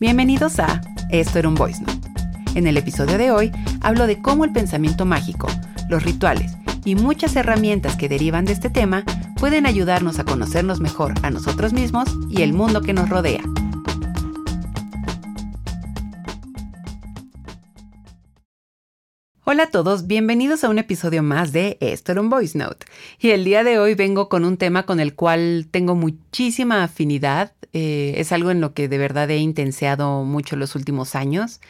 Bienvenidos a Esto era un Voice Note. En el episodio de hoy hablo de cómo el pensamiento mágico, los rituales y muchas herramientas que derivan de este tema pueden ayudarnos a conocernos mejor a nosotros mismos y el mundo que nos rodea. Hola a todos, bienvenidos a un episodio más de Esto era un Voice Note. Y el día de hoy vengo con un tema con el cual tengo muchísima afinidad. Eh, es algo en lo que de verdad he intenseado mucho los últimos años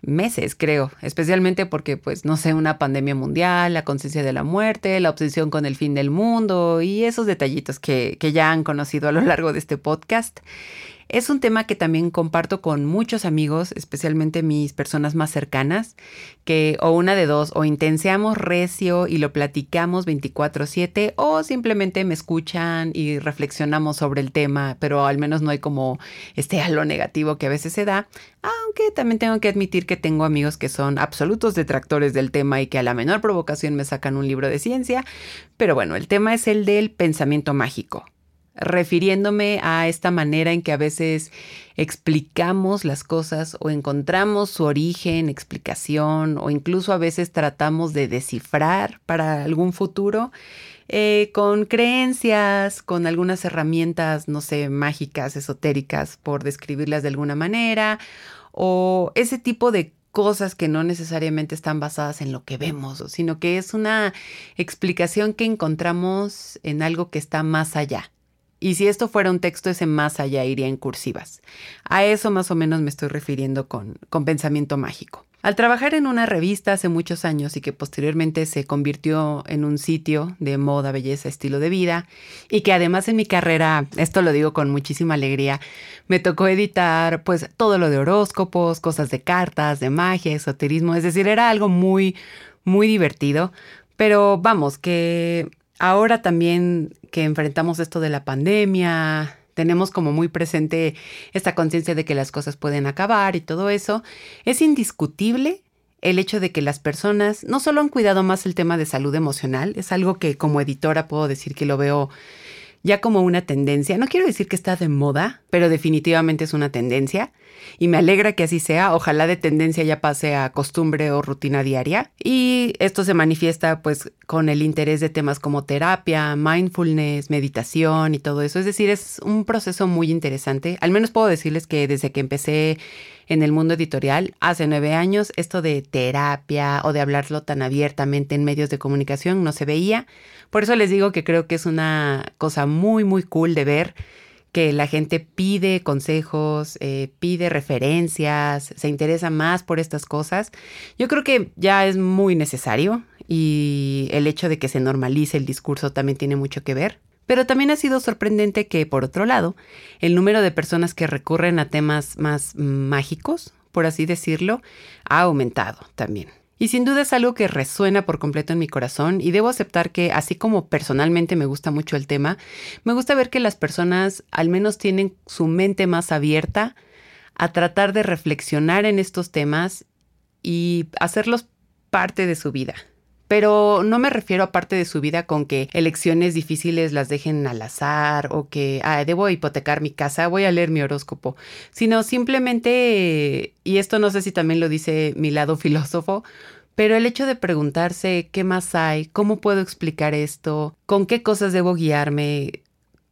meses, creo, especialmente porque, pues, no sé, una pandemia mundial, la conciencia de la muerte, la obsesión con el fin del mundo y esos detallitos que, que ya han conocido a lo largo de este podcast. Es un tema que también comparto con muchos amigos, especialmente mis personas más cercanas, que o una de dos, o intenseamos recio y lo platicamos 24/7, o simplemente me escuchan y reflexionamos sobre el tema, pero al menos no hay como este halo negativo que a veces se da, aunque también tengo que admitir que tengo amigos que son absolutos detractores del tema y que a la menor provocación me sacan un libro de ciencia, pero bueno, el tema es el del pensamiento mágico refiriéndome a esta manera en que a veces explicamos las cosas o encontramos su origen, explicación o incluso a veces tratamos de descifrar para algún futuro eh, con creencias, con algunas herramientas, no sé, mágicas, esotéricas, por describirlas de alguna manera, o ese tipo de cosas que no necesariamente están basadas en lo que vemos, sino que es una explicación que encontramos en algo que está más allá. Y si esto fuera un texto, ese más allá iría en cursivas. A eso más o menos me estoy refiriendo con, con pensamiento mágico. Al trabajar en una revista hace muchos años y que posteriormente se convirtió en un sitio de moda, belleza, estilo de vida, y que además en mi carrera, esto lo digo con muchísima alegría, me tocó editar pues todo lo de horóscopos, cosas de cartas, de magia, esoterismo, es decir, era algo muy, muy divertido, pero vamos, que ahora también que enfrentamos esto de la pandemia, tenemos como muy presente esta conciencia de que las cosas pueden acabar y todo eso, es indiscutible el hecho de que las personas no solo han cuidado más el tema de salud emocional, es algo que como editora puedo decir que lo veo ya como una tendencia. No quiero decir que está de moda, pero definitivamente es una tendencia. Y me alegra que así sea. Ojalá de tendencia ya pase a costumbre o rutina diaria. Y esto se manifiesta pues con el interés de temas como terapia, mindfulness, meditación y todo eso. Es decir, es un proceso muy interesante. Al menos puedo decirles que desde que empecé en el mundo editorial hace nueve años, esto de terapia o de hablarlo tan abiertamente en medios de comunicación no se veía. Por eso les digo que creo que es una cosa muy, muy cool de ver que la gente pide consejos, eh, pide referencias, se interesa más por estas cosas. Yo creo que ya es muy necesario y el hecho de que se normalice el discurso también tiene mucho que ver. Pero también ha sido sorprendente que, por otro lado, el número de personas que recurren a temas más mágicos, por así decirlo, ha aumentado también. Y sin duda es algo que resuena por completo en mi corazón y debo aceptar que así como personalmente me gusta mucho el tema, me gusta ver que las personas al menos tienen su mente más abierta a tratar de reflexionar en estos temas y hacerlos parte de su vida. Pero no me refiero a parte de su vida con que elecciones difíciles las dejen al azar o que ah, debo hipotecar mi casa, voy a leer mi horóscopo, sino simplemente, y esto no sé si también lo dice mi lado filósofo, pero el hecho de preguntarse qué más hay, cómo puedo explicar esto, con qué cosas debo guiarme,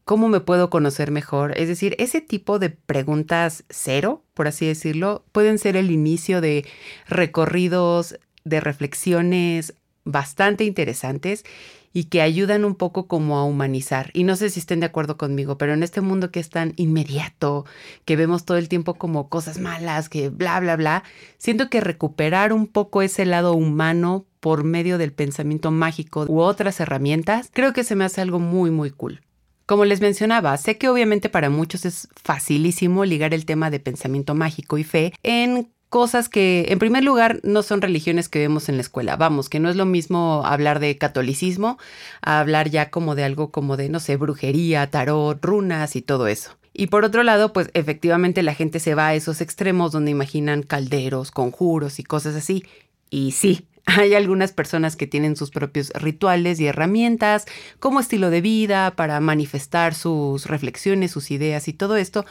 cómo me puedo conocer mejor, es decir, ese tipo de preguntas cero, por así decirlo, pueden ser el inicio de recorridos, de reflexiones bastante interesantes y que ayudan un poco como a humanizar. Y no sé si estén de acuerdo conmigo, pero en este mundo que es tan inmediato, que vemos todo el tiempo como cosas malas, que bla, bla, bla, siento que recuperar un poco ese lado humano por medio del pensamiento mágico u otras herramientas, creo que se me hace algo muy, muy cool. Como les mencionaba, sé que obviamente para muchos es facilísimo ligar el tema de pensamiento mágico y fe en cosas que, en primer lugar, no son religiones que vemos en la escuela. Vamos, que no es lo mismo hablar de catolicismo a hablar ya como de algo como de, no sé, brujería, tarot, runas y todo eso. Y por otro lado, pues efectivamente la gente se va a esos extremos donde imaginan calderos, conjuros y cosas así. Y sí, Hay algunas personas que tienen sus propios rituales y herramientas como estilo de vida para manifestar sus reflexiones, sus ideas y todo esto.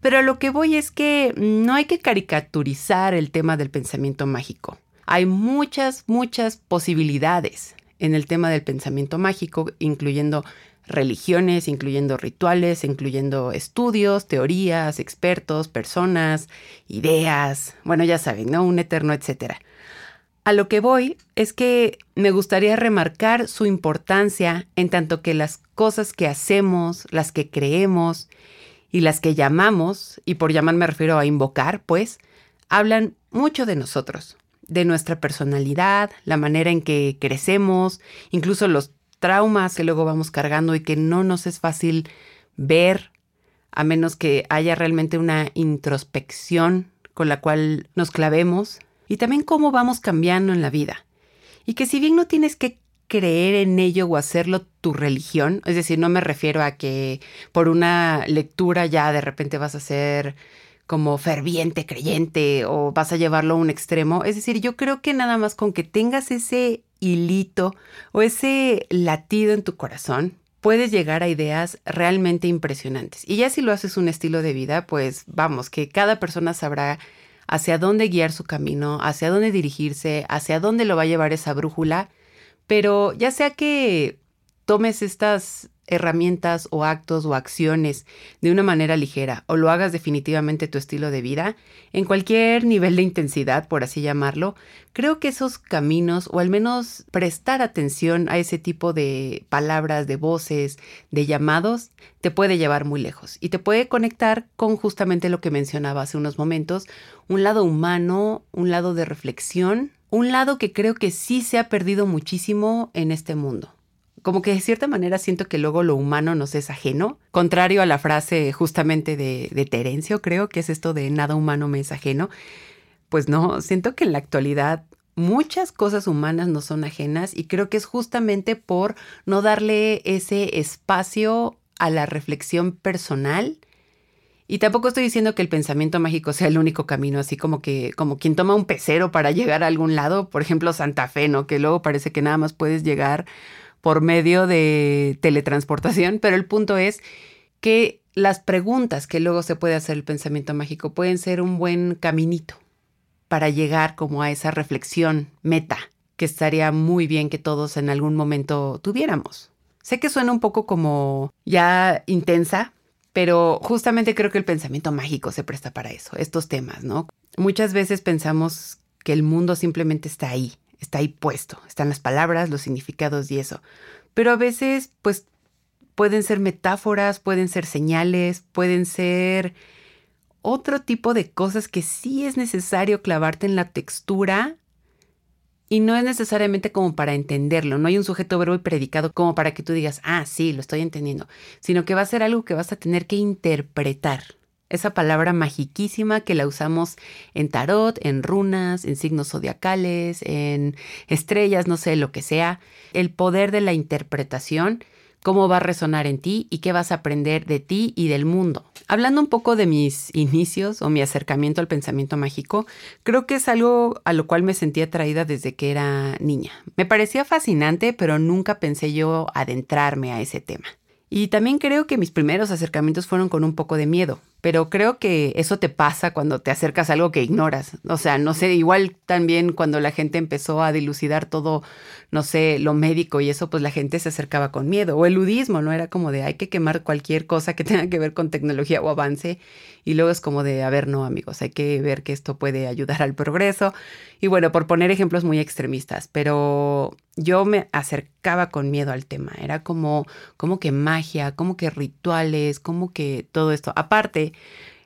Pero a lo que voy es que no hay que caricaturizar el tema del pensamiento mágico. Hay muchas, muchas posibilidades en el tema del pensamiento mágico, incluyendo religiones, incluyendo rituales, incluyendo estudios, teorías, expertos, personas, ideas, bueno, ya saben, ¿no? Un eterno etcétera. A lo que voy es que me gustaría remarcar su importancia en tanto que las cosas que hacemos, las que creemos y las que llamamos, y por llamar me refiero a invocar, pues, hablan mucho de nosotros, de nuestra personalidad, la manera en que crecemos, incluso los traumas que luego vamos cargando y que no nos es fácil ver, a menos que haya realmente una introspección con la cual nos clavemos y también cómo vamos cambiando en la vida. Y que si bien no tienes que creer en ello o hacerlo tu religión, es decir, no me refiero a que por una lectura ya de repente vas a ser como ferviente creyente o vas a llevarlo a un extremo, es decir, yo creo que nada más con que tengas ese hilito o ese latido en tu corazón, puedes llegar a ideas realmente impresionantes. Y ya si lo haces un estilo de vida, pues vamos, que cada persona sabrá hacia dónde guiar su camino, hacia dónde dirigirse, hacia dónde lo va a llevar esa brújula. Pero ya sea que tomes estas herramientas o actos o acciones de una manera ligera o lo hagas definitivamente tu estilo de vida, en cualquier nivel de intensidad, por así llamarlo, creo que esos caminos o al menos prestar atención a ese tipo de palabras, de voces, de llamados, te puede llevar muy lejos y te puede conectar con justamente lo que mencionaba hace unos momentos, un lado humano, un lado de reflexión, un lado que creo que sí se ha perdido muchísimo en este mundo como que de cierta manera siento que luego lo humano nos es ajeno, contrario a la frase justamente de, de Terencio, creo que es esto de nada humano me es ajeno. Pues no, siento que en la actualidad muchas cosas humanas no son ajenas y creo que es justamente por no darle ese espacio a la reflexión personal. Y tampoco estoy diciendo que el pensamiento mágico sea el único camino, así como que como quien toma un pecero para llegar a algún lado, por ejemplo Santa Fe, ¿no? Que luego parece que nada más puedes llegar por medio de teletransportación, pero el punto es que las preguntas que luego se puede hacer el pensamiento mágico pueden ser un buen caminito para llegar como a esa reflexión meta que estaría muy bien que todos en algún momento tuviéramos. Sé que suena un poco como ya intensa, pero justamente creo que el pensamiento mágico se presta para eso, estos temas, ¿no? Muchas veces pensamos que el mundo simplemente está ahí, está ahí puesto, están las palabras, los significados y eso. Pero a veces, pues, pueden ser metáforas, pueden ser señales, pueden ser otro tipo de cosas que sí es necesario clavarte en la textura y no es necesariamente como para entenderlo, no hay un sujeto verbo y predicado como para que tú digas, ah, sí, lo estoy entendiendo, sino que va a ser algo que vas a tener que interpretar esa palabra magiquísima que la usamos en tarot, en runas, en signos zodiacales, en estrellas, no sé, lo que sea. El poder de la interpretación, cómo va a resonar en ti y qué vas a aprender de ti y del mundo. Hablando un poco de mis inicios o mi acercamiento al pensamiento mágico, creo que es algo a lo cual me sentía atraída desde que era niña. Me parecía fascinante, pero nunca pensé yo adentrarme a ese tema. Y también creo que mis primeros acercamientos fueron con un poco de miedo, pero creo que eso te pasa cuando te acercas a algo que ignoras. O sea, no sé, igual también cuando la gente empezó a dilucidar todo, no sé, lo médico y eso, pues la gente se acercaba con miedo. O el ludismo, ¿no? Era como de hay que quemar cualquier cosa que tenga que ver con tecnología o avance. Y luego es como de, a ver, no, amigos, hay que ver que esto puede ayudar al progreso. Y bueno, por poner ejemplos muy extremistas, pero yo me acercaba con miedo al tema. Era como, como que magia, como que rituales, como que todo esto. Aparte,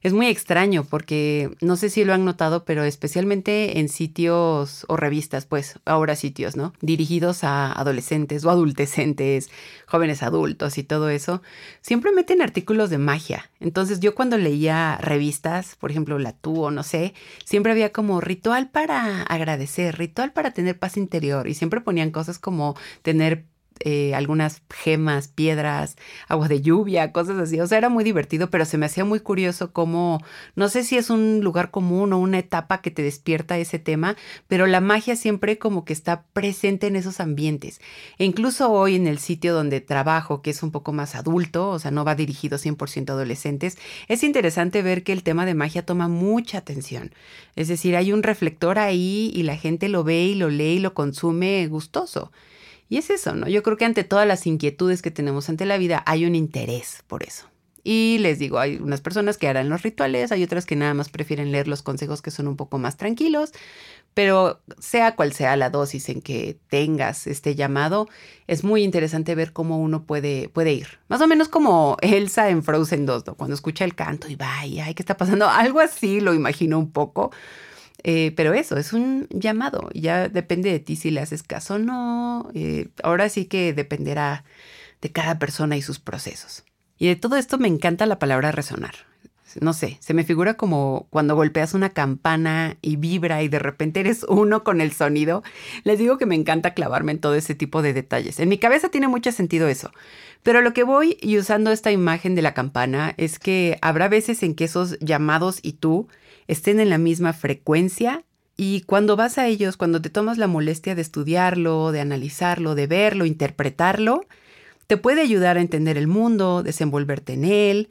es muy extraño porque no sé si lo han notado, pero especialmente en sitios o revistas, pues ahora sitios, ¿no? Dirigidos a adolescentes o adultecentes, jóvenes adultos y todo eso, siempre meten artículos de magia. Entonces yo cuando leía revistas, por ejemplo La Tú o no sé, siempre había como ritual para agradecer, ritual para tener paz interior y siempre ponían cosas como tener eh, algunas gemas, piedras, agua de lluvia, cosas así. O sea, era muy divertido, pero se me hacía muy curioso cómo, no sé si es un lugar común o una etapa que te despierta ese tema, pero la magia siempre como que está presente en esos ambientes. E incluso hoy en el sitio donde trabajo, que es un poco más adulto, o sea, no va dirigido 100% a adolescentes, es interesante ver que el tema de magia toma mucha atención. Es decir, hay un reflector ahí y la gente lo ve y lo lee y lo consume gustoso. Y es eso, ¿no? Yo creo que ante todas las inquietudes que tenemos ante la vida hay un interés por eso. Y les digo, hay unas personas que harán los rituales, hay otras que nada más prefieren leer los consejos que son un poco más tranquilos, pero sea cual sea la dosis en que tengas este llamado, es muy interesante ver cómo uno puede, puede ir. Más o menos como Elsa en Frozen 2, ¿no? cuando escucha el canto y va, ¿qué está pasando? Algo así lo imagino un poco. Eh, pero eso, es un llamado. Ya depende de ti si le haces caso o no. Eh, ahora sí que dependerá de cada persona y sus procesos. Y de todo esto me encanta la palabra resonar. No sé, se me figura como cuando golpeas una campana y vibra y de repente eres uno con el sonido. Les digo que me encanta clavarme en todo ese tipo de detalles. En mi cabeza tiene mucho sentido eso. Pero lo que voy y usando esta imagen de la campana es que habrá veces en que esos llamados y tú estén en la misma frecuencia y cuando vas a ellos, cuando te tomas la molestia de estudiarlo, de analizarlo, de verlo, interpretarlo, te puede ayudar a entender el mundo, desenvolverte en él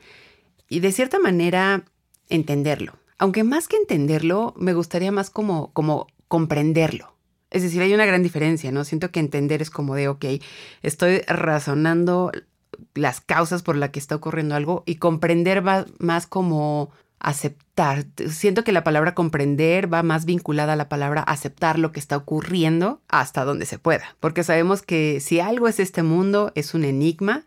y de cierta manera entenderlo. Aunque más que entenderlo, me gustaría más como, como comprenderlo. Es decir, hay una gran diferencia, ¿no? Siento que entender es como de, ok, estoy razonando las causas por las que está ocurriendo algo y comprender va más como aceptar. Siento que la palabra comprender va más vinculada a la palabra aceptar lo que está ocurriendo hasta donde se pueda, porque sabemos que si algo es este mundo, es un enigma.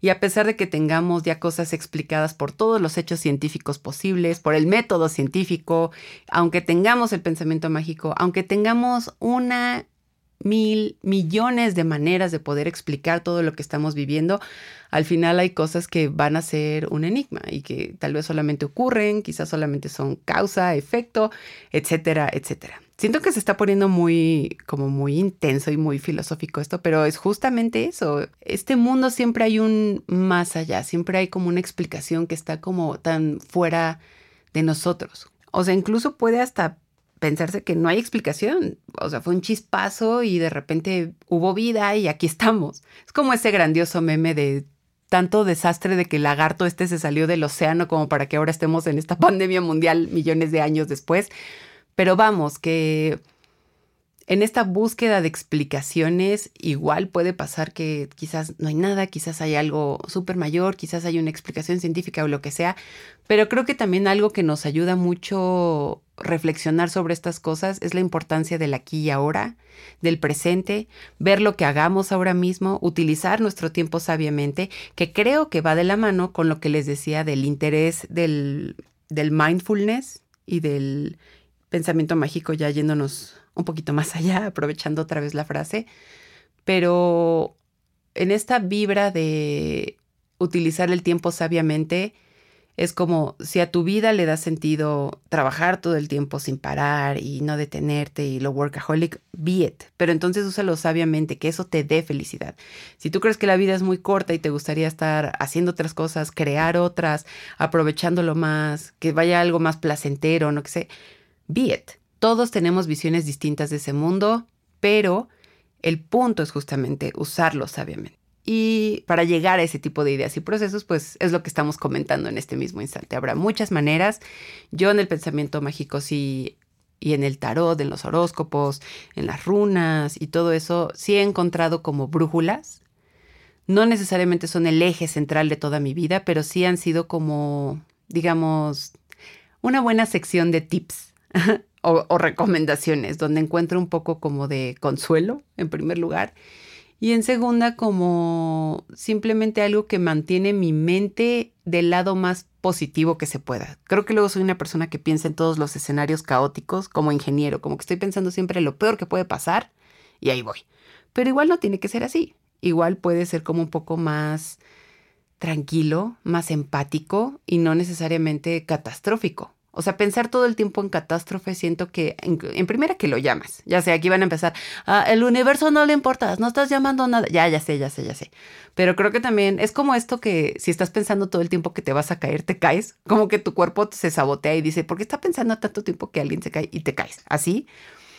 Y a pesar de que tengamos ya cosas explicadas por todos los hechos científicos posibles, por el método científico, aunque tengamos el pensamiento mágico, aunque tengamos una mil millones de maneras de poder explicar todo lo que estamos viviendo, al final hay cosas que van a ser un enigma y que tal vez solamente ocurren, quizás solamente son causa, efecto, etcétera, etcétera. Siento que se está poniendo muy, como muy intenso y muy filosófico esto, pero es justamente eso. Este mundo siempre hay un más allá, siempre hay como una explicación que está como tan fuera de nosotros. O sea, incluso puede hasta pensarse que no hay explicación. O sea, fue un chispazo y de repente hubo vida y aquí estamos. Es como ese grandioso meme de tanto desastre de que el lagarto este se salió del océano como para que ahora estemos en esta pandemia mundial millones de años después. Pero vamos, que en esta búsqueda de explicaciones, igual puede pasar que quizás no hay nada, quizás hay algo súper mayor, quizás hay una explicación científica o lo que sea, pero creo que también algo que nos ayuda mucho reflexionar sobre estas cosas es la importancia del aquí y ahora, del presente, ver lo que hagamos ahora mismo, utilizar nuestro tiempo sabiamente, que creo que va de la mano con lo que les decía del interés del, del mindfulness y del pensamiento mágico ya yéndonos un poquito más allá, aprovechando otra vez la frase, pero en esta vibra de utilizar el tiempo sabiamente, es como si a tu vida le da sentido trabajar todo el tiempo sin parar y no detenerte y lo workaholic, be it. Pero entonces úsalo sabiamente, que eso te dé felicidad. Si tú crees que la vida es muy corta y te gustaría estar haciendo otras cosas, crear otras, aprovechándolo más, que vaya algo más placentero, no que sé, be. Todos tenemos visiones distintas de ese mundo, pero el punto es justamente usarlo sabiamente. Y para llegar a ese tipo de ideas y procesos, pues es lo que estamos comentando en este mismo instante. Habrá muchas maneras. Yo en el pensamiento mágico sí y en el tarot, en los horóscopos, en las runas y todo eso, sí he encontrado como brújulas. No necesariamente son el eje central de toda mi vida, pero sí han sido como, digamos, una buena sección de tips o, recomendaciones, donde encuentro un poco como de consuelo, en primer lugar, y en segunda como simplemente algo que mantiene mi mente del lado más positivo que se pueda. Creo que luego soy una persona que piensa en todos los escenarios caóticos como ingeniero, como que estoy pensando siempre en lo peor que puede pasar y ahí voy. Pero igual no tiene que ser así. Igual puede ser como un poco más tranquilo, más empático y no necesariamente catastrófico. O sea, pensar todo el tiempo en catástrofe, siento que en, primera que lo llamas. Ya sé, aquí van a empezar. Ah, el universo no le importa, no estás llamando nada. Ya, ya sé, ya sé, ya sé. Pero creo que también es como esto que si estás pensando todo el tiempo que te vas a caer, te caes. Como que tu cuerpo se sabotea y dice, ¿por qué está pensando tanto tiempo que alguien se cae y te caes? Así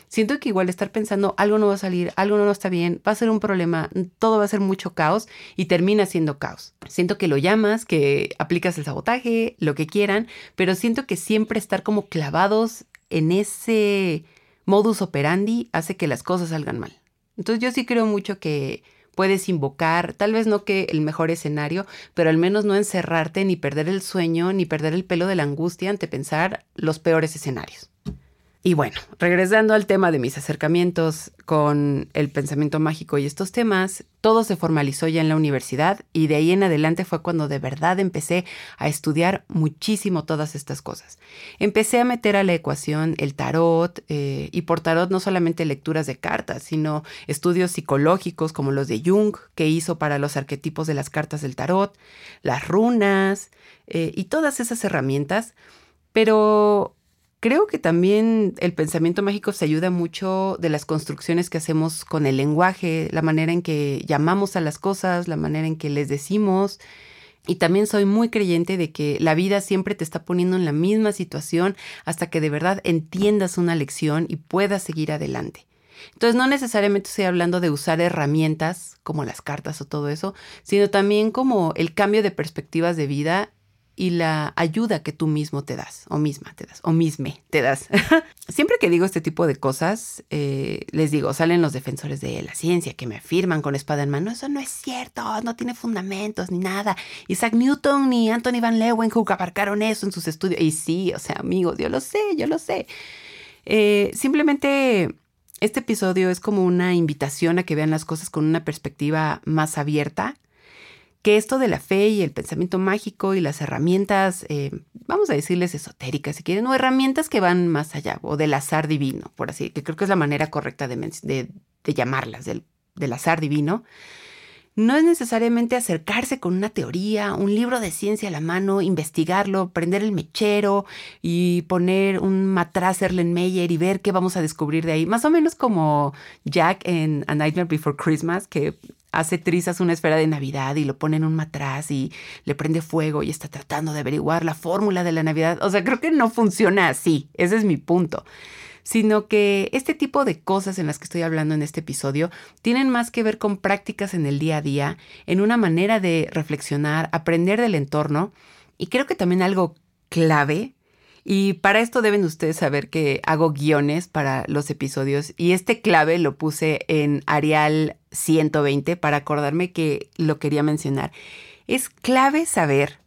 siento que igual estar pensando algo no va a salir, algo no está bien, va a ser un problema, todo va a ser mucho caos y termina siendo caos. Siento que lo llamas, que aplicas el sabotaje, lo que quieran, pero siento que siempre estar como clavados en ese modus operandi hace que las cosas salgan mal. Entonces yo sí creo mucho que puedes invocar, tal vez no que el mejor escenario, pero al menos no encerrarte ni perder el sueño ni perder el pelo de la angustia ante pensar los peores escenarios. Y bueno, regresando al tema de mis acercamientos con el pensamiento mágico y estos temas, todo se formalizó ya en la universidad y de ahí en adelante fue cuando de verdad empecé a estudiar muchísimo todas estas cosas. Empecé a meter a la ecuación el tarot eh, y por tarot no solamente lecturas de cartas, sino estudios psicológicos como los de Jung que hizo para los arquetipos de las cartas del tarot, las runas eh, y todas esas herramientas. Pero Creo que también el pensamiento mágico se ayuda mucho de las construcciones que hacemos con el lenguaje, la manera en que llamamos a las cosas, la manera en que les decimos. Y también soy muy creyente de que la vida siempre te está poniendo en la misma situación hasta que de verdad entiendas una lección y puedas seguir adelante. Entonces no necesariamente estoy hablando de usar herramientas como las cartas o todo eso, sino también como el cambio de perspectivas de vida y la ayuda que tú mismo te das, o misma te das, o misme te das. Siempre que digo este tipo de cosas, eh, les digo, salen los defensores de la ciencia que me afirman con espada en mano, eso no es cierto, no tiene fundamentos ni nada. Isaac Newton ni Anthony Van Leeuwenhoek abarcaron eso en sus estudios. Y sí, o sea, amigos, yo lo sé, yo lo sé. Eh, simplemente este episodio es como una invitación a que vean las cosas con una perspectiva más abierta que esto de la fe y el pensamiento mágico y las herramientas, eh, vamos a decirles esotéricas si quieren, o herramientas que van más allá, o del azar divino, por así, que creo que es la manera correcta de, llamarlas, del, del azar divino, no es necesariamente acercarse con una teoría, un libro de ciencia a la mano, investigarlo, prender el mechero y poner un matraz Erlenmeyer y ver qué vamos a descubrir de ahí. Más o menos como Jack en A Nightmare Before Christmas, que hace trizas una esfera de Navidad y lo pone en un matraz y le prende fuego y está tratando de averiguar la fórmula de la Navidad. O sea, creo que no funciona así. Ese es mi punto. Sino que este tipo de cosas en las que estoy hablando en este episodio tienen más que ver con prácticas en el día a día, en una manera de reflexionar, aprender del entorno y creo que también algo clave y para esto deben ustedes saber que hago guiones para los episodios y este clave lo puse en Arial 120 para acordarme que lo quería mencionar. Es clave saber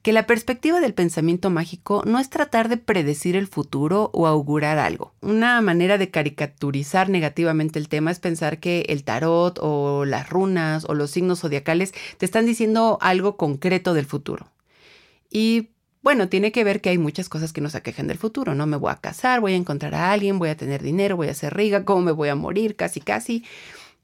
que la perspectiva del pensamiento mágico no es tratar de predecir el futuro o augurar algo. Una manera de caricaturizar negativamente el tema es pensar que el tarot o las runas o los signos zodiacales te están diciendo algo concreto del futuro. Y bueno, tiene que ver que hay muchas cosas que nos aquejan del futuro, ¿no? Me voy a casar, voy a encontrar a alguien, voy a tener dinero, voy a ser rica, cómo me voy a morir, casi, casi,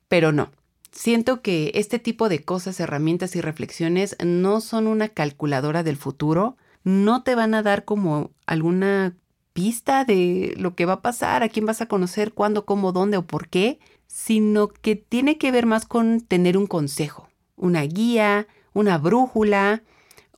pero no. Siento que este tipo de cosas, herramientas y reflexiones no son una calculadora del futuro, no te van a dar como alguna pista de lo que va a pasar, a quién vas a conocer, cuándo, cómo, dónde o por qué, sino que tiene que ver más con tener un consejo, una guía, una brújula,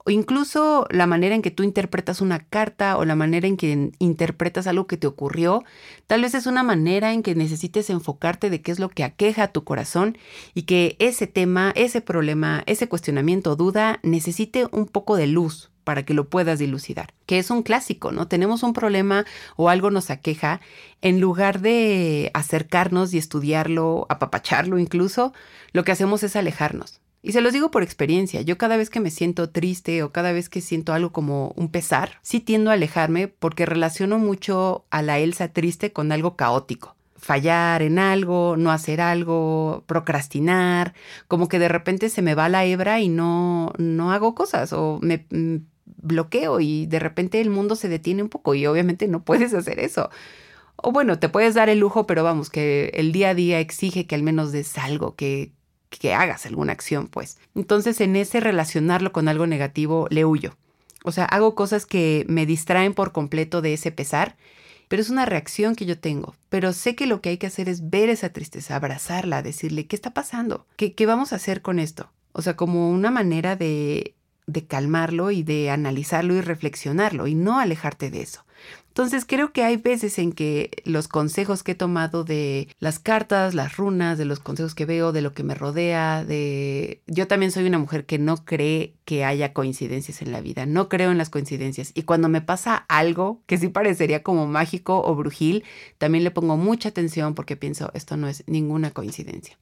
o incluso la manera en que tú interpretas una carta o la manera en que interpretas algo que te ocurrió, tal vez es una manera en que necesites enfocarte de qué es lo que aqueja a tu corazón y que ese tema, ese problema, ese cuestionamiento o duda necesite un poco de luz para que lo puedas dilucidar, que es un clásico, ¿no? Tenemos un problema o algo nos aqueja, en lugar de acercarnos y estudiarlo, apapacharlo incluso, lo que hacemos es alejarnos. Y se los digo por experiencia, yo cada vez que me siento triste o cada vez que siento algo como un pesar, sí tiendo a alejarme porque relaciono mucho a la Elsa triste con algo caótico. Fallar en algo, no hacer algo, procrastinar, como que de repente se me va la hebra y no, no hago cosas o me mm, bloqueo y de repente el mundo se detiene un poco y obviamente no puedes hacer eso. O bueno, te puedes dar el lujo, pero vamos, que el día a día exige que al menos des algo, que, que hagas alguna acción, pues. Entonces, en ese relacionarlo con algo negativo, le huyo. O sea, hago cosas que me distraen por completo de ese pesar, pero es una reacción que yo tengo. Pero sé que lo que hay que hacer es ver esa tristeza, abrazarla, decirle, ¿qué está pasando? ¿Qué, qué vamos a hacer con esto? O sea, como una manera de, de calmarlo y de analizarlo y reflexionarlo y no alejarte de eso. Entonces creo que hay veces en que los consejos que he tomado de las cartas, las runas, de los consejos que veo, de lo que me rodea, de... Yo también soy una mujer que no cree que haya coincidencias en la vida, no creo en las coincidencias. Y cuando me pasa algo que sí parecería como mágico o brujil, también le pongo mucha atención porque pienso, esto no es ninguna coincidencia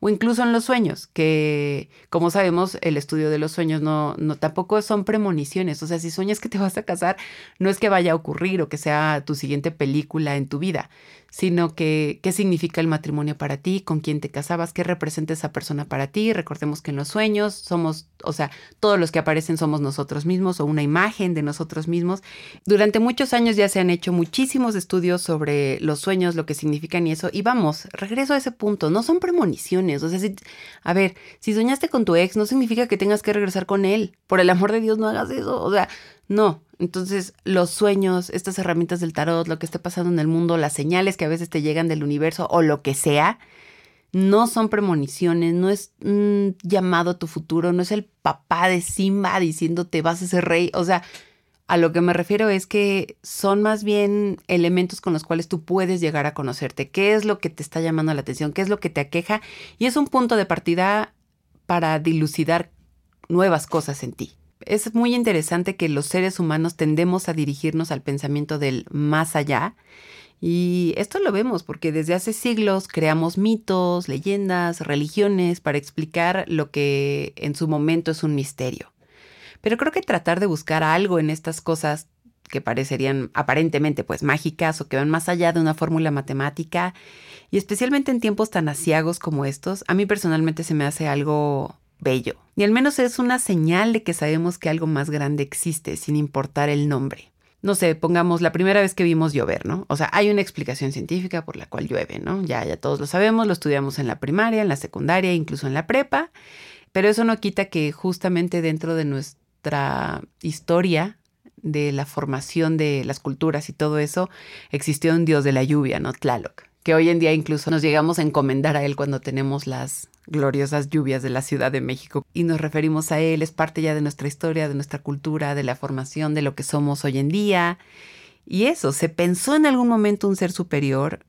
o incluso en los sueños, que como sabemos el estudio de los sueños no, no tampoco son premoniciones, o sea, si sueñas que te vas a casar, no es que vaya a ocurrir o que sea tu siguiente película en tu vida, sino que qué significa el matrimonio para ti, con quién te casabas, qué representa esa persona para ti. Recordemos que en los sueños somos, o sea, todos los que aparecen somos nosotros mismos o una imagen de nosotros mismos. Durante muchos años ya se han hecho muchísimos estudios sobre los sueños, lo que significan y eso. Y vamos, regreso a ese punto, no son premoniciones. O sea, a ver, si soñaste con tu ex, no significa que tengas que regresar con él. Por el amor de Dios, no hagas eso. O sea, no, entonces los sueños, estas herramientas del tarot, lo que esté pasando en el mundo, las señales que a veces te llegan del universo o lo que sea, no son premoniciones, no es un llamado a tu futuro, no es el papá de Simba diciéndote vas a ser rey. O sea, a lo que me refiero es que son más bien elementos con los cuales tú puedes llegar a conocerte. ¿Qué es lo que te está llamando la atención? ¿Qué es lo que te aqueja? Y es un punto de partida para dilucidar nuevas cosas en ti es muy interesante que los seres humanos tendemos a dirigirnos al pensamiento del más allá. Y esto lo vemos porque desde hace siglos creamos mitos, leyendas, religiones para explicar lo que en su momento es un misterio. Pero creo que tratar de buscar algo en estas cosas que parecerían aparentemente pues mágicas o que van más allá de una fórmula matemática y especialmente en tiempos tan asiagos como estos, a mí personalmente se me hace algo bello. Y al menos es una señal de que sabemos que algo más grande existe, sin importar el nombre. No sé, pongamos la primera vez que vimos llover, ¿no? O sea, hay una explicación científica por la cual llueve, ¿no? Ya, ya todos lo sabemos, lo estudiamos en la primaria, en la secundaria, incluso en la prepa, pero eso no quita que justamente dentro de nuestra historia de la formación de las culturas y todo eso, existió un dios de la lluvia, ¿no? Tlaloc, que hoy en día incluso nos llegamos a encomendar a él cuando tenemos las gloriosas lluvias de la Ciudad de México y nos referimos a él, es parte ya de nuestra historia, de nuestra cultura, de la formación, de lo que somos hoy en día. Y eso, se pensó en algún momento un ser superior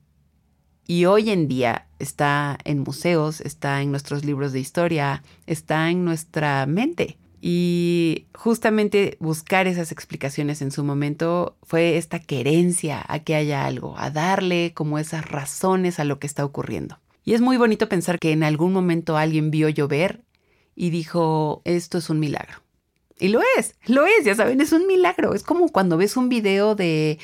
y hoy en día está en museos, está en nuestros libros de historia, está en nuestra mente. Y justamente buscar esas explicaciones en su momento fue esta querencia a que haya algo, a darle como esas razones a lo que está ocurriendo. Y es muy bonito pensar que en algún momento alguien vio llover y dijo, esto es un milagro. Y lo es, lo es, ya saben, es un milagro. Es como cuando ves un video de,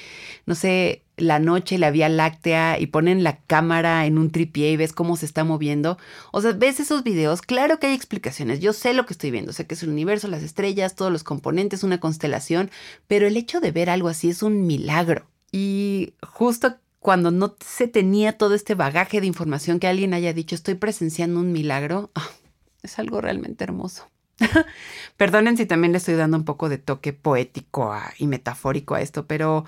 no sé, la noche, la Vía Láctea y ponen la cámara en un tripié y ves cómo se está moviendo. O sea, ves esos videos, claro que hay explicaciones, yo sé lo que estoy viendo, sé que es el universo, las estrellas, todos los componentes, una constelación, pero el hecho de ver algo así es un milagro. Y justo cuando no se tenía todo este bagaje de información que alguien haya dicho, estoy presenciando un milagro, ah, es algo realmente hermoso. Perdonen si también le estoy dando un poco de toque poético y metafórico a esto, pero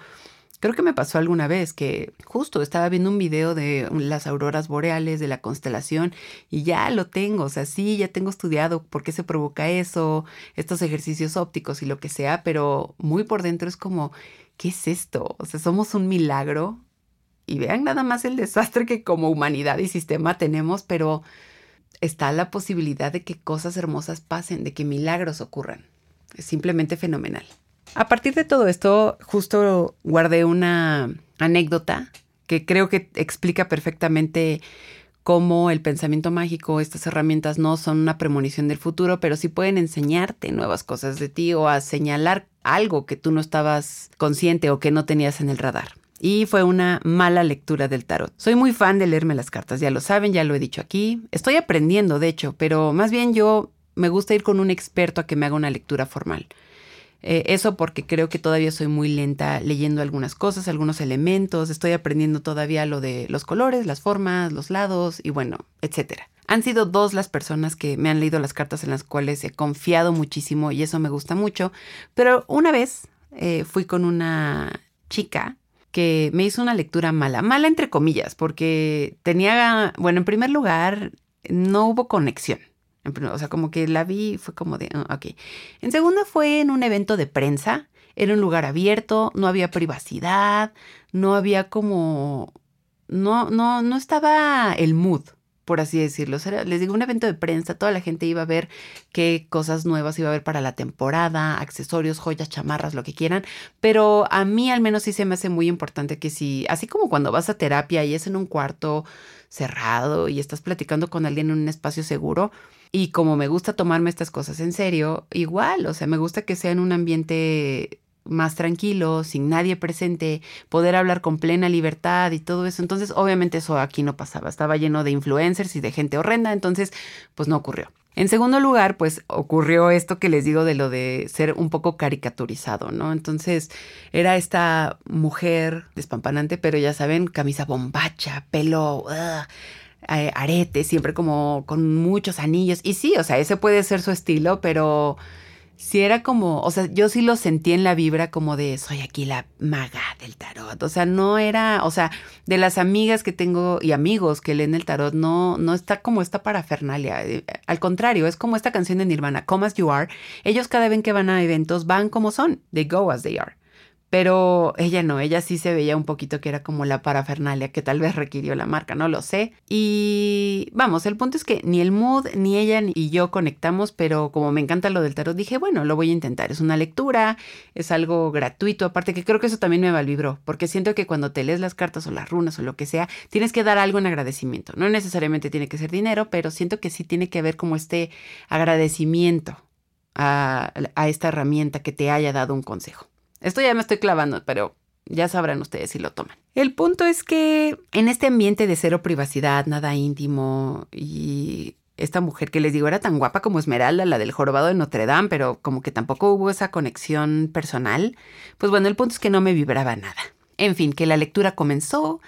creo que me pasó alguna vez que justo estaba viendo un video de las auroras boreales, de la constelación, y ya lo tengo, o sea, sí, ya tengo estudiado por qué se provoca eso, estos ejercicios ópticos y lo que sea, pero muy por dentro es como, ¿qué es esto? O sea, somos un milagro y vean nada más el desastre que como humanidad y sistema tenemos, pero está la posibilidad de que cosas hermosas pasen, de que milagros ocurran. Es simplemente fenomenal. A partir de todo esto, justo guardé una anécdota que creo que explica perfectamente cómo el pensamiento mágico, estas herramientas no son una premonición del futuro, pero sí pueden enseñarte nuevas cosas de ti o a señalar algo que tú no estabas consciente o que no tenías en el radar y fue una mala lectura del tarot. Soy muy fan de leerme las cartas, ya lo saben, ya lo he dicho aquí. Estoy aprendiendo, de hecho, pero más bien yo me gusta ir con un experto a que me haga una lectura formal. Eh, eso porque creo que todavía soy muy lenta leyendo algunas cosas, algunos elementos, estoy aprendiendo todavía lo de los colores, las formas, los lados y bueno, etcétera. Han sido dos las personas que me han leído las cartas en las cuales he confiado muchísimo y eso me gusta mucho, pero una vez eh, fui con una chica que me hizo una lectura mala, mala entre comillas, porque tenía, bueno, en primer lugar, no hubo conexión. O sea, como que la vi, fue como de, ah, ok. En segundo fue en un evento de prensa, era un lugar abierto, no había privacidad, no había como, no, no, no estaba el mood, por así decirlo. les digo, un evento de prensa, toda la gente iba a ver qué cosas nuevas iba a haber para la temporada, accesorios, joyas, chamarras, lo que quieran. Pero a mí al menos sí se me hace muy importante que si, así como cuando vas a terapia y es en un cuarto cerrado y estás platicando con alguien en un espacio seguro, y como me gusta tomarme estas cosas en serio, igual, o sea, me gusta que sea en un ambiente más tranquilo, sin nadie presente, poder hablar con plena libertad y todo eso. Entonces, obviamente eso aquí no pasaba, estaba lleno de influencers y de gente horrenda, entonces, pues no ocurrió. En segundo lugar, pues ocurrió esto que les digo de lo de ser un poco caricaturizado, ¿no? Entonces era esta mujer despampanante, pero ya saben, camisa bombacha, pelo, arete, siempre como con muchos anillos. Y sí, o sea, ese puede ser su estilo, pero si era como, o sea, yo sí lo sentí en la vibra como de soy aquí la maga del tarot. O sea, no era, o sea, de las amigas que tengo y amigos que leen el tarot, no, no está como esta parafernalia. Eh, al contrario, es como esta canción de Nirvana, Come as You Are. Ellos cada vez que van a eventos van como son. They go as they are. Pero ella no, ella sí se veía un poquito que era como la parafernalia que tal vez requirió la marca, no lo sé. Y vamos, el punto es que ni el mood, ni ella ni yo conectamos, pero como me encanta lo del tarot, dije, bueno, lo voy a intentar. Es una lectura, es algo gratuito, aparte que creo que eso también me vibró, porque siento que cuando te lees las cartas o las runas o lo que sea, tienes que dar algo en agradecimiento. No necesariamente tiene que ser dinero, pero siento que sí tiene que haber como este agradecimiento a esta herramienta que te haya dado un consejo. Esto ya me estoy clavando, pero ya sabrán ustedes si lo toman. El punto es que en este ambiente de cero privacidad, nada íntimo y esta mujer que les digo era tan guapa como Esmeralda, la del jorobado de Notre Dame, pero como que tampoco hubo esa conexión personal, pues bueno, el punto es que no me vibraba nada. En fin, que la lectura comenzó,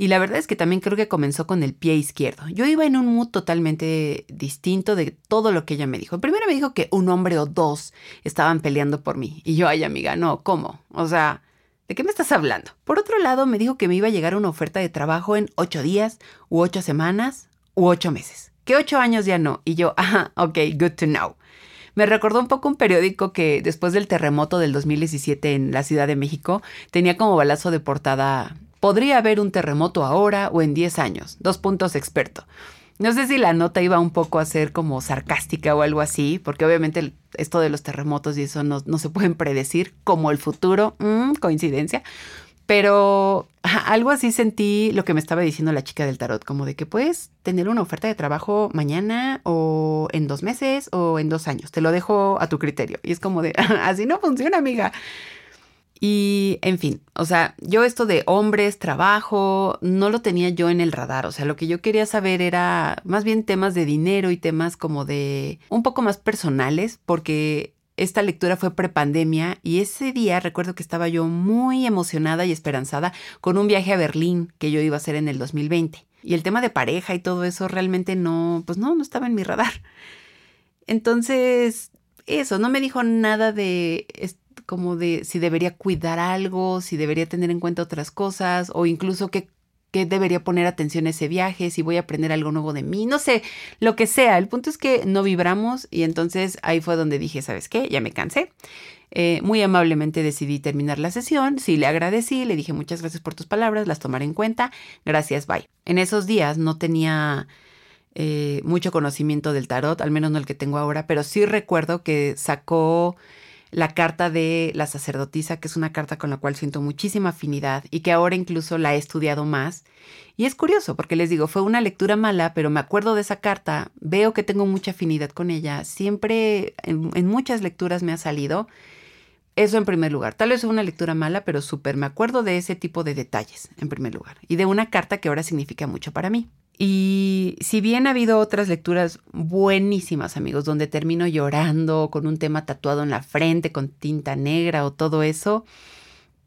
y la verdad es que también creo que comenzó con el pie izquierdo. Yo iba en un mood totalmente distinto de todo lo que ella me dijo. Primero me dijo que un hombre o dos estaban peleando por mí. Y yo, ay amiga, no, ¿cómo? O sea, ¿de qué me estás hablando? Por otro lado, me dijo que me iba a llegar una oferta de trabajo en ocho días, u ocho semanas, u ocho meses. Que ocho años ya no. Y yo, ajá, ok, good to know. Me recordó un poco un periódico que después del terremoto del 2017 en la Ciudad de México tenía como balazo de portada Podría haber un terremoto ahora o en 10 años. Dos puntos experto. No sé si la nota iba un poco a ser como sarcástica o algo así, porque obviamente esto de los terremotos y eso no, se pueden predecir, como el futuro, mm, coincidencia. Pero algo así sentí lo que me estaba diciendo la chica del tarot, como de que puedes tener una oferta de trabajo mañana o en dos meses o en dos años. Te lo dejo a tu criterio. Y es como de, así no funciona, amiga. Y, en fin, o sea, yo esto de hombres, trabajo, no lo tenía yo en el radar. O sea, lo que yo quería saber era más bien temas de dinero y temas como de un poco más personales, porque esta lectura fue prepandemia y ese día recuerdo que estaba yo muy emocionada y esperanzada con un viaje a Berlín que yo iba a hacer en el 2020. Y el tema de pareja y todo eso realmente no, pues no, no estaba en mi radar. Entonces, eso, no me dijo nada de como de si debería cuidar algo, si debería tener en cuenta otras cosas o incluso qué, debería poner atención a ese viaje, si voy a aprender algo nuevo de mí, no sé, lo que sea. El punto es que no vibramos y entonces ahí fue donde dije, ¿sabes qué? Ya me cansé. Eh, muy amablemente decidí terminar la sesión, sí le agradecí, le dije muchas gracias por tus palabras, las tomaré en cuenta, gracias, bye. En esos días no tenía eh, mucho conocimiento del tarot, al menos no el que tengo ahora, pero sí recuerdo que sacó la carta de la sacerdotisa, que es una carta con la cual siento muchísima afinidad y que ahora incluso la he estudiado más. Y es curioso, porque les digo, fue una lectura mala, pero me acuerdo de esa carta, veo que tengo mucha afinidad con ella, siempre en, muchas lecturas me ha salido. Eso en primer lugar. Tal vez fue una lectura mala, pero súper me acuerdo de ese tipo de detalles, en primer lugar. Y de una carta que ahora significa mucho para mí. Y si bien ha habido otras lecturas buenísimas, amigos, donde termino llorando con un tema tatuado en la frente con tinta negra o todo eso,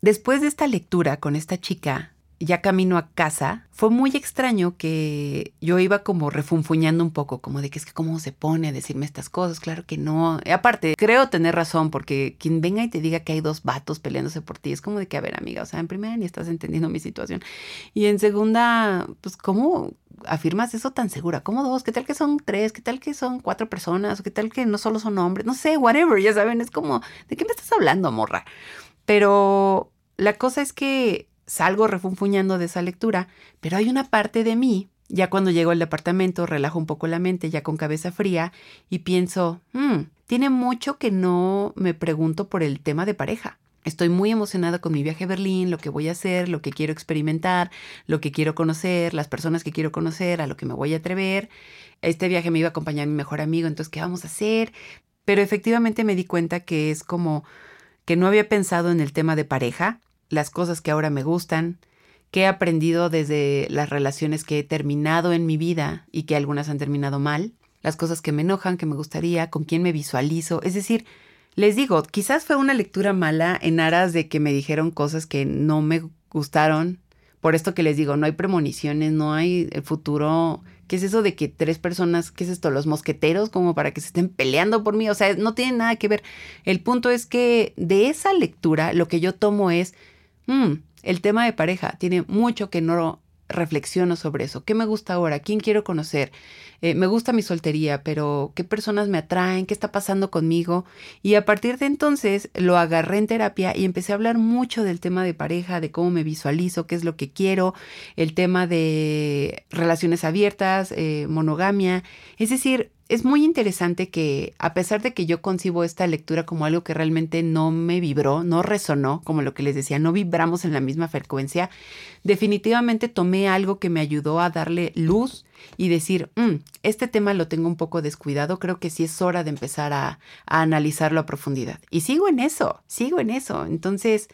después de esta lectura con esta chica, ya camino a casa, fue muy extraño que yo iba como refunfuñando un poco, como de que es que cómo se pone a decirme estas cosas, claro que no. Aparte, creo tener razón, porque quien venga y te diga que hay dos vatos peleándose por ti, es como de que, a ver, amiga, o sea, en primera ni estás entendiendo mi situación. Y en segunda, pues, ¿cómo afirmas eso tan segura? ¿Cómo dos? ¿Qué tal que son tres? ¿Qué tal que son cuatro personas? ¿O qué tal que no solo son hombres? No sé, whatever, ya saben, es como, ¿de qué me estás hablando, morra? Pero la cosa es que salgo refunfuñando de esa lectura, pero hay una parte de mí, ya cuando llego al departamento, relajo un poco la mente, ya con cabeza fría, y pienso, hmm, tiene mucho que no me pregunto por el tema de pareja. Estoy muy emocionada con mi viaje a Berlín, lo que voy a hacer, lo que quiero experimentar, lo que quiero conocer, las personas que quiero conocer, a lo que me voy a atrever. Este viaje me iba a acompañar mi mejor amigo, entonces, ¿qué vamos a hacer? Pero efectivamente me di cuenta que es como que no había pensado en el tema de pareja, las cosas que ahora me gustan, que he aprendido desde las relaciones que he terminado en mi vida y que algunas han terminado mal, las cosas que me enojan, que me gustaría, con quién me visualizo. Es decir, les digo, quizás fue una lectura mala en aras de que me dijeron cosas que no me gustaron. Por esto que les digo, no hay premoniciones, no hay el futuro. ¿Qué es eso de que tres personas, qué es esto, los mosqueteros, como para que se estén peleando por mí? O sea, no tiene nada que ver. El punto es que de esa lectura lo que yo tomo es, Mm, el tema de pareja tiene mucho que no reflexiono sobre eso. ¿Qué me gusta ahora? ¿Quién quiero conocer? Eh, me gusta mi soltería, pero ¿qué personas me atraen? ¿Qué está pasando conmigo? Y a partir de entonces lo agarré en terapia y empecé a hablar mucho del tema de pareja, de cómo me visualizo, qué es lo que quiero, el tema de relaciones abiertas, eh, monogamia. Es decir, es muy interesante que a pesar de que yo concibo esta lectura como algo que realmente no me vibró, no resonó, como lo que les decía, no vibramos en la misma frecuencia, definitivamente tomé algo que me ayudó a darle luz y decir, mm, este tema lo tengo un poco descuidado, creo que sí es hora de empezar a, a analizarlo a profundidad. Y sigo en eso, sigo en eso. Entonces,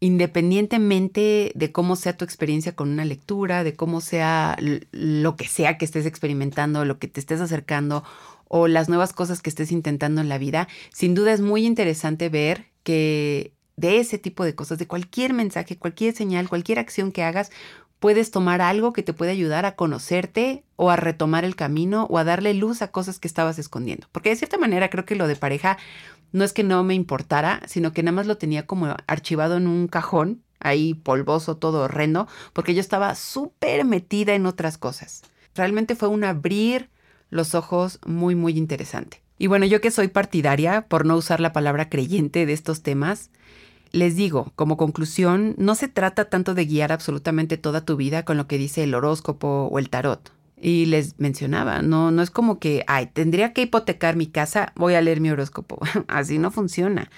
independientemente de cómo sea tu experiencia con una lectura, de cómo sea lo que sea que estés experimentando, lo que te estés acercando o las nuevas cosas que estés intentando en la vida, sin duda es muy interesante ver que de ese tipo de cosas, de cualquier mensaje, cualquier señal, cualquier acción que hagas, puedes tomar algo que te puede ayudar a conocerte o a retomar el camino o a darle luz a cosas que estabas escondiendo. Porque de cierta manera creo que lo de pareja no es que no me importara, sino que nada más lo tenía como archivado en un cajón, ahí polvoso, todo horrendo, porque yo estaba súper metida en otras cosas. Realmente fue un abrir los ojos muy, muy interesante. Y bueno, yo que soy partidaria, por no usar la palabra creyente de estos temas, les digo, como conclusión, no se trata tanto de guiar absolutamente toda tu vida con lo que dice el horóscopo o el tarot. Y les mencionaba, no, no es como que, ay, tendría que hipotecar mi casa, voy a leer mi horóscopo. Así no funciona.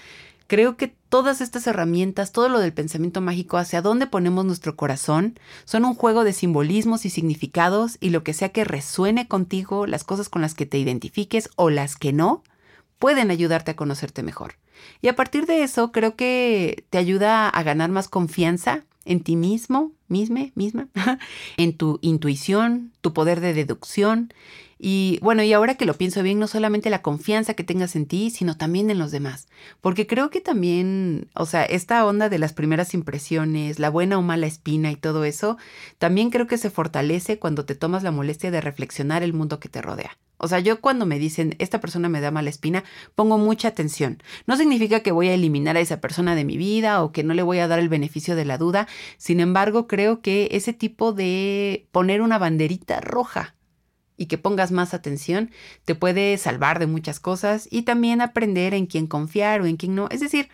Creo que todas estas herramientas, todo lo del pensamiento mágico, hacia dónde ponemos nuestro corazón, son un juego de simbolismos y significados y lo que sea que resuene contigo, las cosas con las que te identifiques o las que no, pueden ayudarte a conocerte mejor. Y a partir de eso, creo que te ayuda a ganar más confianza en ti mismo, misma, misma, en tu intuición, tu poder de deducción. Y bueno, y ahora que lo pienso bien, no solamente la confianza que tengas en ti, sino también en los demás. Porque creo que también, o sea, esta onda de las primeras impresiones, la buena o mala espina y todo eso, también creo que se fortalece cuando te tomas la molestia de reflexionar el mundo que te rodea. O sea, yo cuando me dicen, esta persona me da mala espina, pongo mucha atención. No significa que voy a eliminar a esa persona de mi vida o que no le voy a dar el beneficio de la duda. Sin embargo, creo que ese tipo de poner una banderita roja y que pongas más atención te puede salvar de muchas cosas y también aprender en quién confiar o en quién no. Es decir,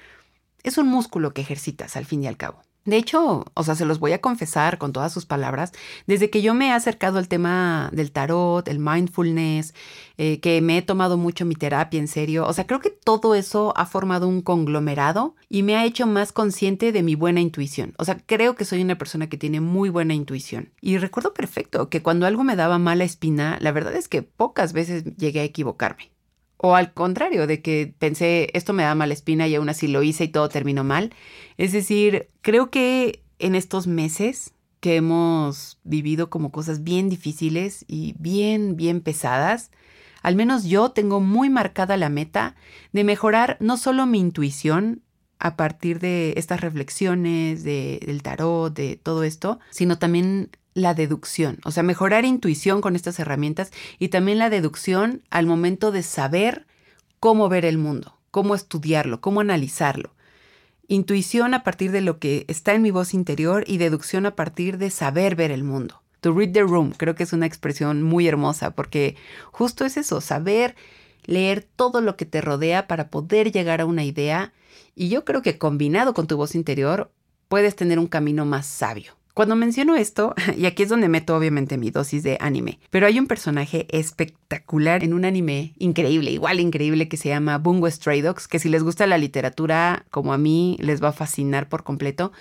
es un músculo que ejercitas al fin y al cabo. De hecho, o sea, se los voy a confesar con todas sus palabras, desde que yo me he acercado al tema del tarot, el mindfulness, eh, que me he tomado mucho mi terapia en serio, o sea, creo que todo eso ha formado un conglomerado y me ha hecho más consciente de mi buena intuición. O sea, creo que soy una persona que tiene muy buena intuición. Y recuerdo perfecto que cuando algo me daba mala espina, la verdad es que pocas veces llegué a equivocarme. O al contrario, de que pensé, esto me da mala espina y aún así lo hice y todo terminó mal. Es decir, creo que en estos meses que hemos vivido como cosas bien difíciles y bien, bien pesadas, al menos yo tengo muy marcada la meta de mejorar no solo mi intuición a partir de estas reflexiones, del tarot, de todo esto, sino también la deducción, o sea, mejorar intuición con estas herramientas y también la deducción al momento de saber cómo ver el mundo, cómo estudiarlo, cómo analizarlo. Intuición a partir de lo que está en mi voz interior y deducción a partir de saber ver el mundo. To read the room, creo que es una expresión muy hermosa porque justo es eso, saber leer todo lo que te rodea para poder llegar a una idea y yo creo que combinado con tu voz interior puedes tener un camino más sabio. Cuando menciono esto, y aquí es donde meto obviamente mi dosis de anime, pero hay un personaje espectacular en un anime increíble, igual increíble, que se llama Bungo Stray Dogs, que si les gusta la literatura, como a mí, les va a fascinar por completo.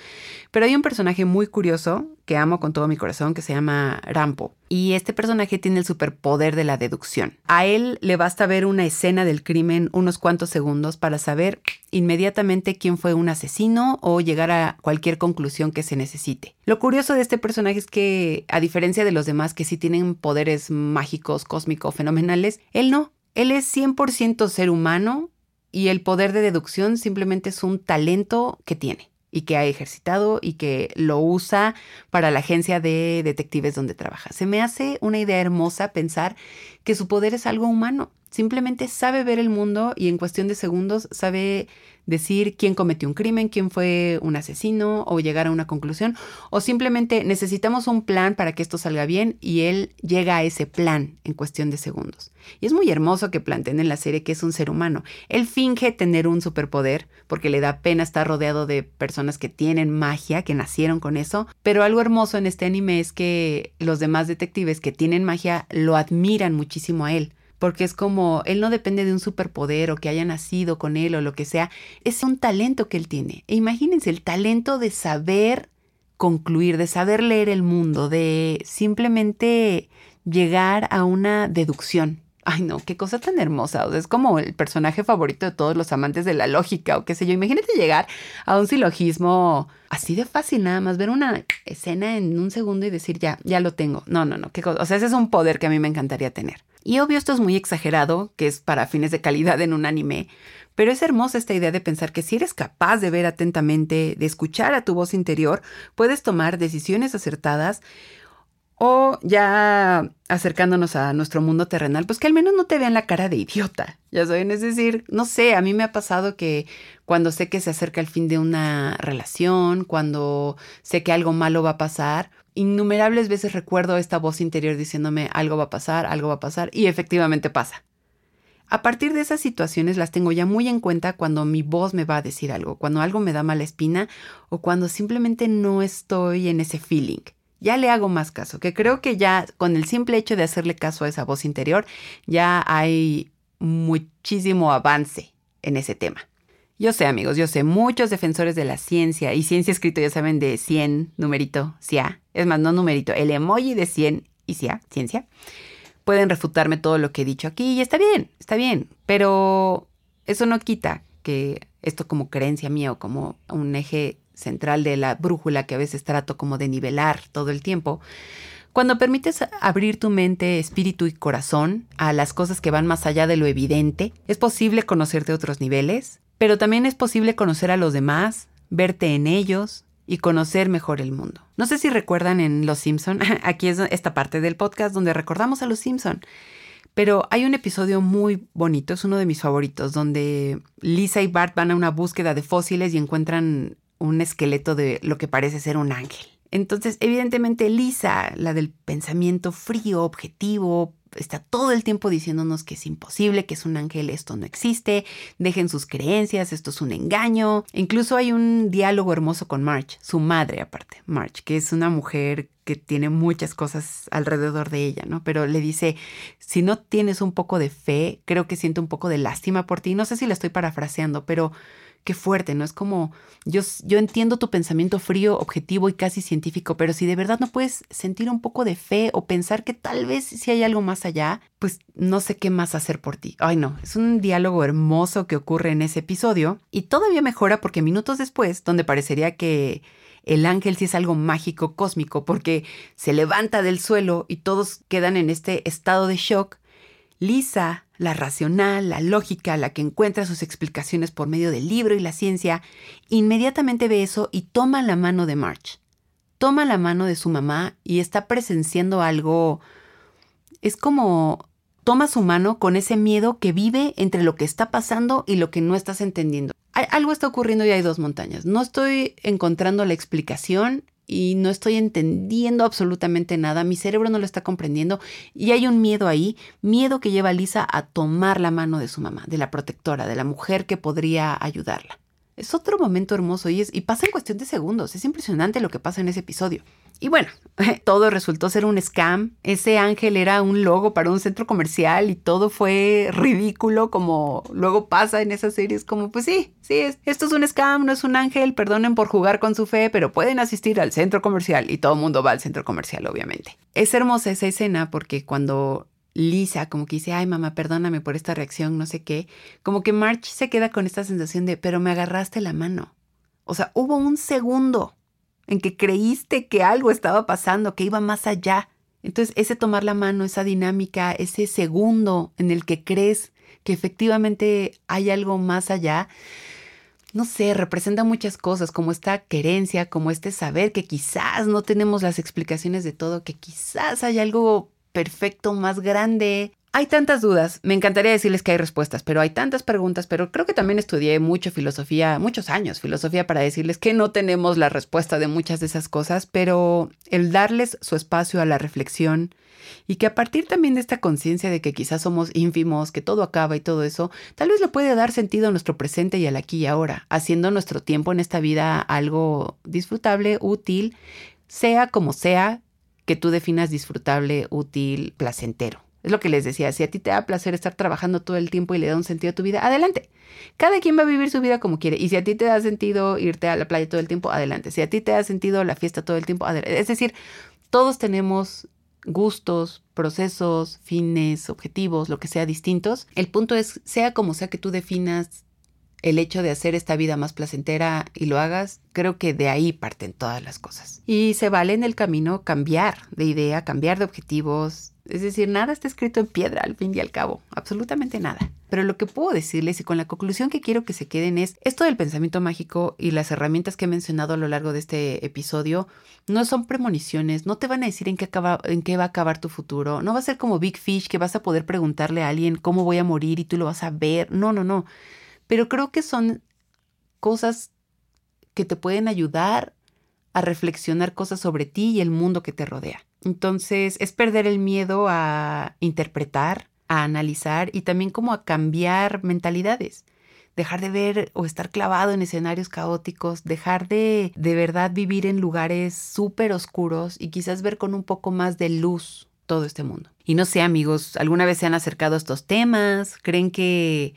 Pero hay un personaje muy curioso que amo con todo mi corazón que se llama Rampo. Y este personaje tiene el superpoder de la deducción. A él le basta ver una escena del crimen unos cuantos segundos para saber inmediatamente quién fue un asesino o llegar a cualquier conclusión que se necesite. Lo curioso de este personaje es que, a diferencia de los demás que sí tienen poderes mágicos, cósmicos, fenomenales, él no. Él es 100% ser humano y el poder de deducción simplemente es un talento que tiene y que ha ejercitado y que lo usa para la agencia de detectives donde trabaja. Se me hace una idea hermosa pensar que su poder es algo humano. Simplemente sabe ver el mundo y en cuestión de segundos sabe decir quién cometió un crimen, quién fue un asesino o llegar a una conclusión. O simplemente necesitamos un plan para que esto salga bien y él llega a ese plan en cuestión de segundos. Y es muy hermoso que planteen en la serie que es un ser humano. Él finge tener un superpoder porque le da pena estar rodeado de personas que tienen magia, que nacieron con eso. Pero algo hermoso en este anime es que los demás detectives que tienen magia lo admiran muchísimo a él porque es como, él no depende de un superpoder o que haya nacido con él o lo que sea, es un talento que él tiene. E imagínense, el talento de saber concluir, de saber leer el mundo, de simplemente llegar a una deducción. Ay, no, qué cosa tan hermosa. O sea, es como el personaje favorito de todos los amantes de la lógica o qué sé yo. Imagínate llegar a un silogismo así de fácil, nada más ver una escena en un segundo y decir, ya, ya lo tengo. No, no, no, qué cosa. O sea, ese es un poder que a mí me encantaría tener. Y obvio esto es muy exagerado, que es para fines de calidad en un anime, pero es hermosa esta idea de pensar que si eres capaz de ver atentamente, de escuchar a tu voz interior, puedes tomar decisiones acertadas o ya acercándonos a nuestro mundo terrenal, pues que al menos no te vean la cara de idiota. Ya saben, es decir, no sé, a mí me ha pasado que cuando sé que se acerca el fin de una relación, cuando sé que algo malo va a pasar, innumerables veces recuerdo esta voz interior diciéndome algo va a pasar, algo va a pasar, y efectivamente pasa. A partir de esas situaciones las tengo ya muy en cuenta cuando mi voz me va a decir algo, cuando algo me da mala espina o cuando simplemente no estoy en ese feeling. Ya le hago más caso, que creo que ya con el simple hecho de hacerle caso a esa voz interior, ya hay muchísimo avance en ese tema. Yo sé, amigos, yo sé, muchos defensores de la ciencia y ciencia escrito, ya saben, de 100, numerito, CIA, es más, no numerito, el emoji de 100 y CIA, ciencia, pueden refutarme todo lo que he dicho aquí y está bien, está bien, pero eso no quita que esto como creencia mía o como un eje central de la brújula que a veces trato como de nivelar todo el tiempo, cuando permites abrir tu mente, espíritu y corazón a las cosas que van más allá de lo evidente, es posible conocerte a otros niveles, pero también es posible conocer a los demás, verte en ellos y conocer mejor el mundo. No sé si recuerdan en Los Simpson, aquí es esta parte del podcast donde recordamos a Los Simpson. Pero hay un episodio muy bonito, es uno de mis favoritos, donde Lisa y Bart van a una búsqueda de fósiles y encuentran un esqueleto de lo que parece ser un ángel. Entonces, evidentemente, Lisa, la del pensamiento frío, objetivo, está todo el tiempo diciéndonos que es imposible, que es un ángel, esto no existe, dejen sus creencias, esto es un engaño. incluso hay un diálogo hermoso con March, su madre aparte, March, que es una mujer que tiene muchas cosas alrededor de ella, ¿no? Pero le dice, si no tienes un poco de fe, creo que siento un poco de lástima por ti. No sé si la estoy parafraseando, pero qué fuerte, ¿no? Es como, yo, yo entiendo tu pensamiento frío, objetivo y casi científico, pero si de verdad no puedes sentir un poco de fe o pensar que tal vez si hay algo más allá, pues no sé qué más hacer por ti. Ay, no, es un diálogo hermoso que ocurre en ese episodio y todavía mejora porque minutos después, donde parecería que el ángel sí es algo mágico, cósmico, porque se levanta del suelo y todos quedan en este estado de shock, Lisa, la racional, la lógica, la que encuentra sus explicaciones por medio del libro y la ciencia, inmediatamente ve eso y toma la mano de March. Toma la mano de su mamá y está presenciando algo... Es como toma su mano con ese miedo que vive entre lo que está pasando y lo que no estás entendiendo. algo está ocurriendo y hay dos montañas. No estoy encontrando la explicación y no estoy entendiendo absolutamente nada, mi cerebro no lo está comprendiendo y hay un miedo ahí, miedo que lleva a Lisa a tomar la mano de su mamá, de la protectora, de la mujer que podría ayudarla. Es otro momento hermoso y, es, y pasa en cuestión de segundos. Es impresionante lo que pasa en ese episodio. Y bueno, todo resultó ser un scam. Ese ángel era un logo para un centro comercial y todo fue ridículo como luego pasa en esas series. Como pues sí, sí, esto es un scam, no es un ángel, perdonen por jugar con su fe, pero pueden asistir al centro comercial y todo el mundo va al centro comercial, obviamente. Es hermosa esa escena porque cuando Lisa, como que dice, ay mamá, perdóname por esta reacción, no sé qué, como que March se queda con esta sensación de, pero me agarraste la mano. O sea, hubo un segundo en que creíste que algo estaba pasando, que iba más allá. Entonces, ese tomar la mano, esa dinámica, ese segundo en el que crees que efectivamente hay algo más allá, no sé, representa muchas cosas, como esta querencia, como este saber que quizás no tenemos las explicaciones de todo, que quizás hay algo perfecto, más grande. Hay tantas dudas, me encantaría decirles que hay respuestas, pero hay tantas preguntas, pero creo que también estudié mucho filosofía, muchos años filosofía para decirles que no tenemos la respuesta de muchas de esas cosas, pero el darles su espacio a la reflexión y que a partir también de esta conciencia de que quizás somos ínfimos, que todo acaba y todo eso, tal vez le puede dar sentido a nuestro presente y al aquí y ahora, haciendo nuestro tiempo en esta vida algo disfrutable, útil, sea como sea, que tú definas disfrutable, útil, placentero. Es lo que les decía, si a ti te da placer estar trabajando todo el tiempo y le da un sentido a tu vida, adelante. Cada quien va a vivir su vida como quiere. Y si a ti te da sentido irte a la playa todo el tiempo, adelante. Si a ti te da sentido la fiesta todo el tiempo, adelante. Es decir, todos tenemos gustos, procesos, fines, objetivos, lo que sea distintos. El punto es, sea como sea que tú definas el hecho de hacer esta vida más placentera y lo hagas, creo que de ahí parten todas las cosas. Y se vale en el camino cambiar de idea, cambiar de objetivos. Es decir, nada está escrito en piedra al fin y al cabo, absolutamente nada. Pero lo que puedo decirles y con la conclusión que quiero que se queden es, esto del pensamiento mágico y las herramientas que he mencionado a lo largo de este episodio no son premoniciones, no te van a decir en qué, en qué va a acabar tu futuro, no va a ser como Big Fish que vas a poder preguntarle a alguien cómo voy a morir y tú lo vas a ver, no, no, no pero creo que son cosas que te pueden ayudar a reflexionar cosas sobre ti y el mundo que te rodea. Entonces, es perder el miedo a interpretar, a analizar y también como a cambiar mentalidades. Dejar de ver o estar clavado en escenarios caóticos, dejar de de verdad vivir en lugares súper oscuros y quizás ver con un poco más de luz todo este mundo. Y no sé, amigos, ¿alguna vez se han acercado a estos temas? ¿Creen que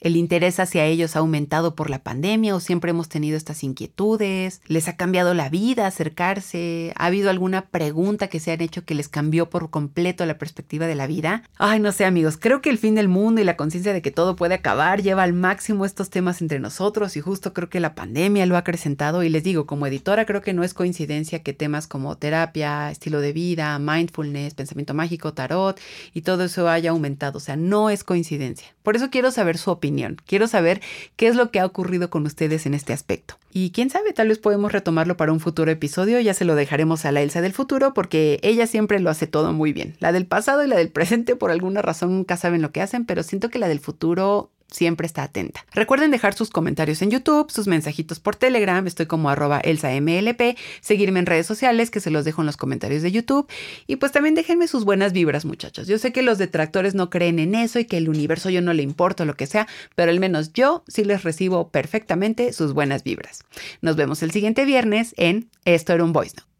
el interés hacia ellos ha aumentado por la pandemia o siempre hemos tenido estas inquietudes. ¿Les ha cambiado la vida acercarse? ¿Ha habido alguna pregunta que se han hecho que les cambió por completo la perspectiva de la vida? Ay, no sé amigos, creo que el fin del mundo y la conciencia de que todo puede acabar lleva al máximo estos temas entre nosotros y justo creo que la pandemia lo ha acrecentado y les digo, como editora creo que no es coincidencia que temas como terapia, estilo de vida, mindfulness, pensamiento mágico, tarot y todo eso haya aumentado. O sea, no es coincidencia. Por eso quiero saber su opinión Quiero saber qué es lo que ha ocurrido con ustedes en este aspecto. Y quién sabe, tal vez podemos retomarlo para un futuro episodio, ya se lo dejaremos a la Elsa del futuro porque ella siempre lo hace todo muy bien. La del pasado y la del presente por alguna razón nunca saben lo que hacen, pero siento que la del futuro siempre está atenta. Recuerden dejar sus comentarios en YouTube, sus mensajitos por Telegram, estoy como arroba elsamlp, seguirme en redes sociales que se los dejo en los comentarios de YouTube y pues también déjenme sus buenas vibras muchachos. Yo sé que los detractores no creen en eso y que el universo yo no le importo lo que sea, pero al menos yo sí les recibo perfectamente sus buenas vibras. Nos vemos el siguiente viernes en Esto era un Voice Note.